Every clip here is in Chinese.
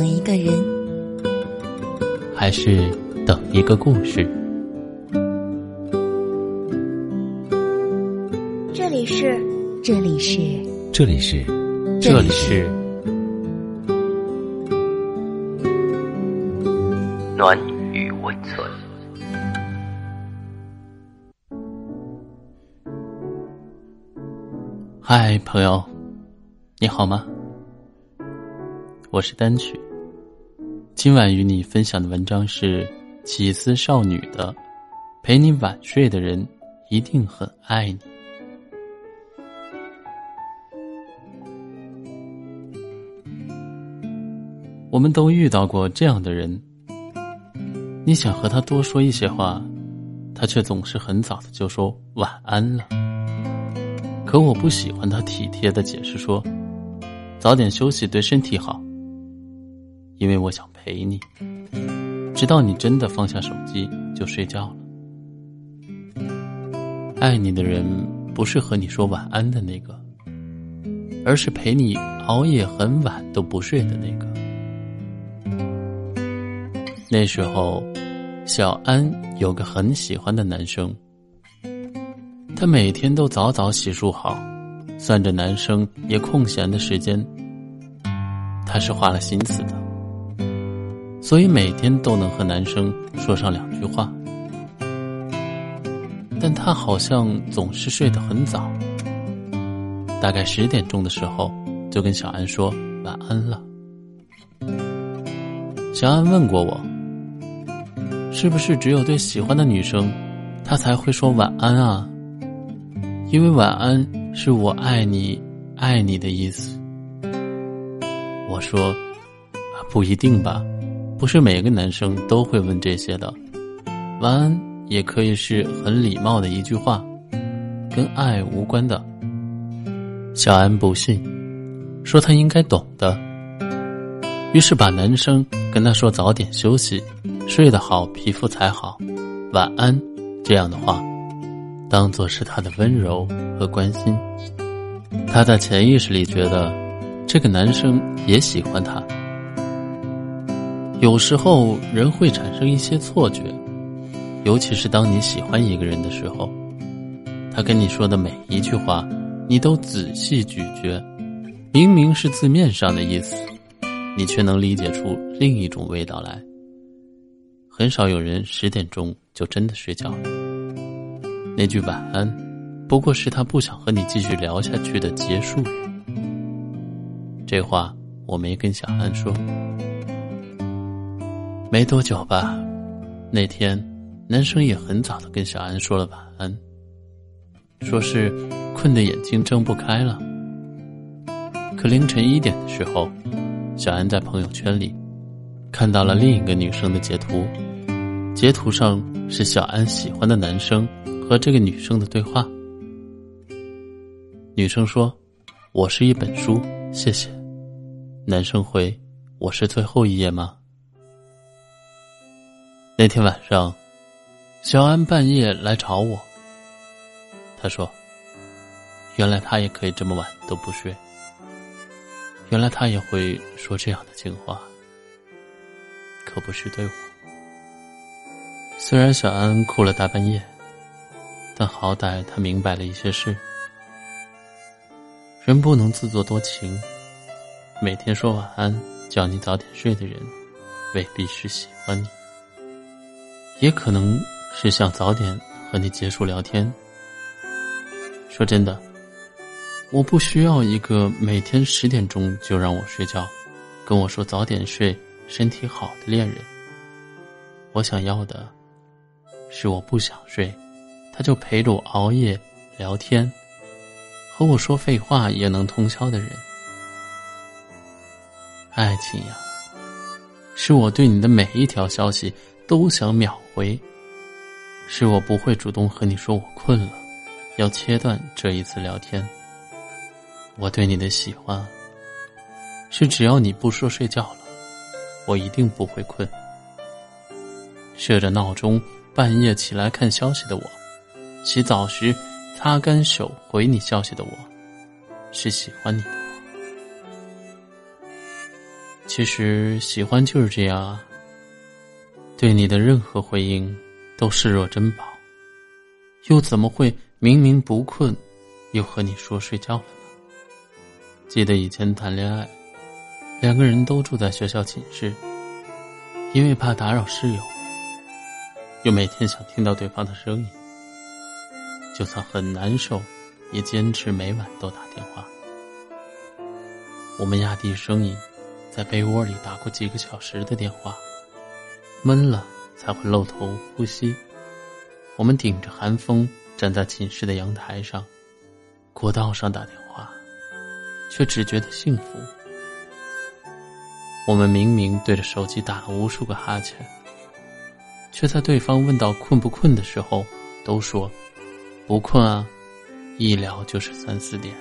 等一个人，还是等一个故事？这里是，这里是，这里是，这里是暖与温存。嗨，朋友，你好吗？我是单曲。今晚与你分享的文章是起司少女的《陪你晚睡的人一定很爱你》。我们都遇到过这样的人，你想和他多说一些话，他却总是很早的就说晚安了。可我不喜欢他体贴的解释说，早点休息对身体好。因为我想陪你，直到你真的放下手机就睡觉了。爱你的人不是和你说晚安的那个，而是陪你熬夜很晚都不睡的那个。那时候，小安有个很喜欢的男生，他每天都早早洗漱好，算着男生也空闲的时间，他是花了心思的。所以每天都能和男生说上两句话，但他好像总是睡得很早，大概十点钟的时候就跟小安说晚安了。小安问过我，是不是只有对喜欢的女生，他才会说晚安啊？因为晚安是我爱你、爱你的意思。我说，不一定吧。不是每个男生都会问这些的，晚安也可以是很礼貌的一句话，跟爱无关的。小安不信，说他应该懂的，于是把男生跟他说早点休息，睡得好皮肤才好，晚安这样的话，当做是他的温柔和关心。他在潜意识里觉得，这个男生也喜欢他。有时候人会产生一些错觉，尤其是当你喜欢一个人的时候，他跟你说的每一句话，你都仔细咀嚼，明明是字面上的意思，你却能理解出另一种味道来。很少有人十点钟就真的睡觉了。那句晚安，不过是他不想和你继续聊下去的结束语。这话我没跟小安说。没多久吧，那天男生也很早的跟小安说了晚安，说是困得眼睛睁不开了。可凌晨一点的时候，小安在朋友圈里看到了另一个女生的截图，截图上是小安喜欢的男生和这个女生的对话。女生说：“我是一本书，谢谢。”男生回：“我是最后一页吗？”那天晚上，小安半夜来找我。他说：“原来他也可以这么晚都不睡。原来他也会说这样的情话，可不是对我。虽然小安哭了大半夜，但好歹他明白了一些事。人不能自作多情，每天说晚安、叫你早点睡的人，未必是喜欢你。”也可能是想早点和你结束聊天。说真的，我不需要一个每天十点钟就让我睡觉，跟我说早点睡、身体好的恋人。我想要的，是我不想睡，他就陪着我熬夜聊天，和我说废话也能通宵的人。爱情呀，是我对你的每一条消息。都想秒回，是我不会主动和你说我困了，要切断这一次聊天。我对你的喜欢，是只要你不说睡觉了，我一定不会困。设着闹钟半夜起来看消息的我，洗澡时擦干手回你消息的我，是喜欢你的。其实喜欢就是这样啊，对你的任何回应都视若珍宝，又怎么会明明不困，又和你说睡觉了呢？记得以前谈恋爱，两个人都住在学校寝室，因为怕打扰室友，又每天想听到对方的声音，就算很难受，也坚持每晚都打电话。我们压低声音。在被窝里打过几个小时的电话，闷了才会露头呼吸。我们顶着寒风站在寝室的阳台上，过道上打电话，却只觉得幸福。我们明明对着手机打了无数个哈欠，却在对方问到困不困的时候，都说不困啊，一聊就是三四点。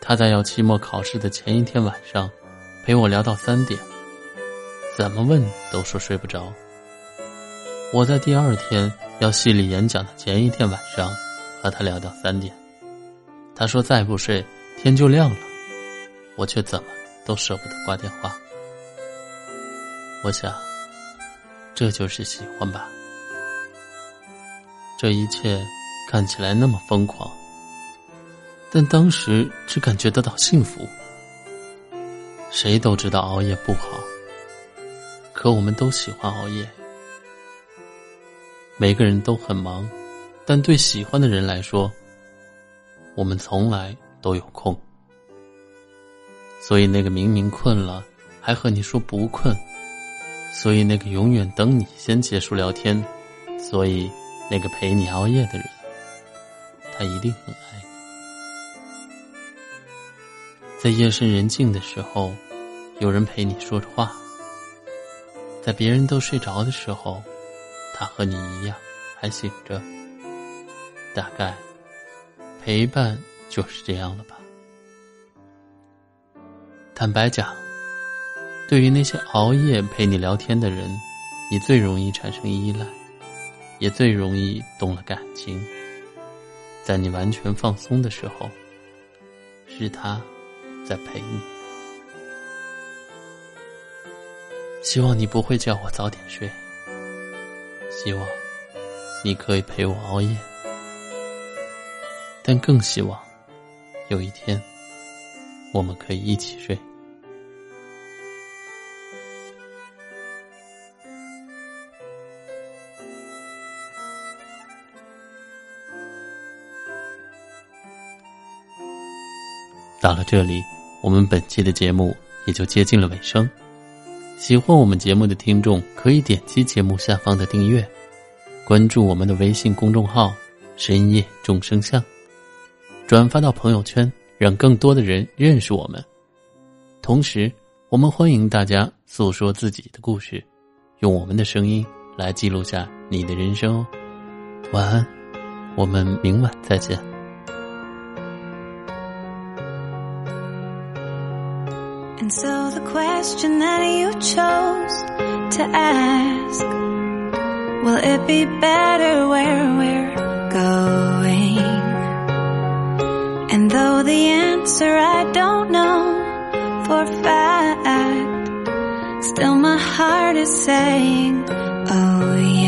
他在要期末考试的前一天晚上，陪我聊到三点，怎么问都说睡不着。我在第二天要系里演讲的前一天晚上，和他聊到三点，他说再不睡天就亮了，我却怎么都舍不得挂电话。我想，这就是喜欢吧。这一切看起来那么疯狂。但当时只感觉得到幸福。谁都知道熬夜不好，可我们都喜欢熬夜。每个人都很忙，但对喜欢的人来说，我们从来都有空。所以那个明明困了还和你说不困，所以那个永远等你先结束聊天，所以那个陪你熬夜的人，他一定很爱你。在夜深人静的时候，有人陪你说着话；在别人都睡着的时候，他和你一样还醒着。大概，陪伴就是这样了吧。坦白讲，对于那些熬夜陪你聊天的人，你最容易产生依赖，也最容易动了感情。在你完全放松的时候，是他。在陪你，希望你不会叫我早点睡。希望你可以陪我熬夜，但更希望有一天我们可以一起睡。到了这里。我们本期的节目也就接近了尾声。喜欢我们节目的听众可以点击节目下方的订阅，关注我们的微信公众号“深夜众生相”，转发到朋友圈，让更多的人认识我们。同时，我们欢迎大家诉说自己的故事，用我们的声音来记录下你的人生哦。晚安，我们明晚再见。And so the question that you chose to ask Will it be better where we're going? And though the answer I don't know for fact Still my heart is saying, oh yes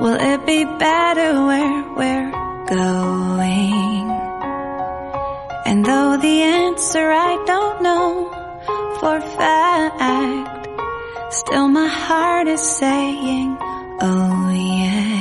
Will it be better where we're going? And though the answer I don't know for fact, still my heart is saying, oh yeah.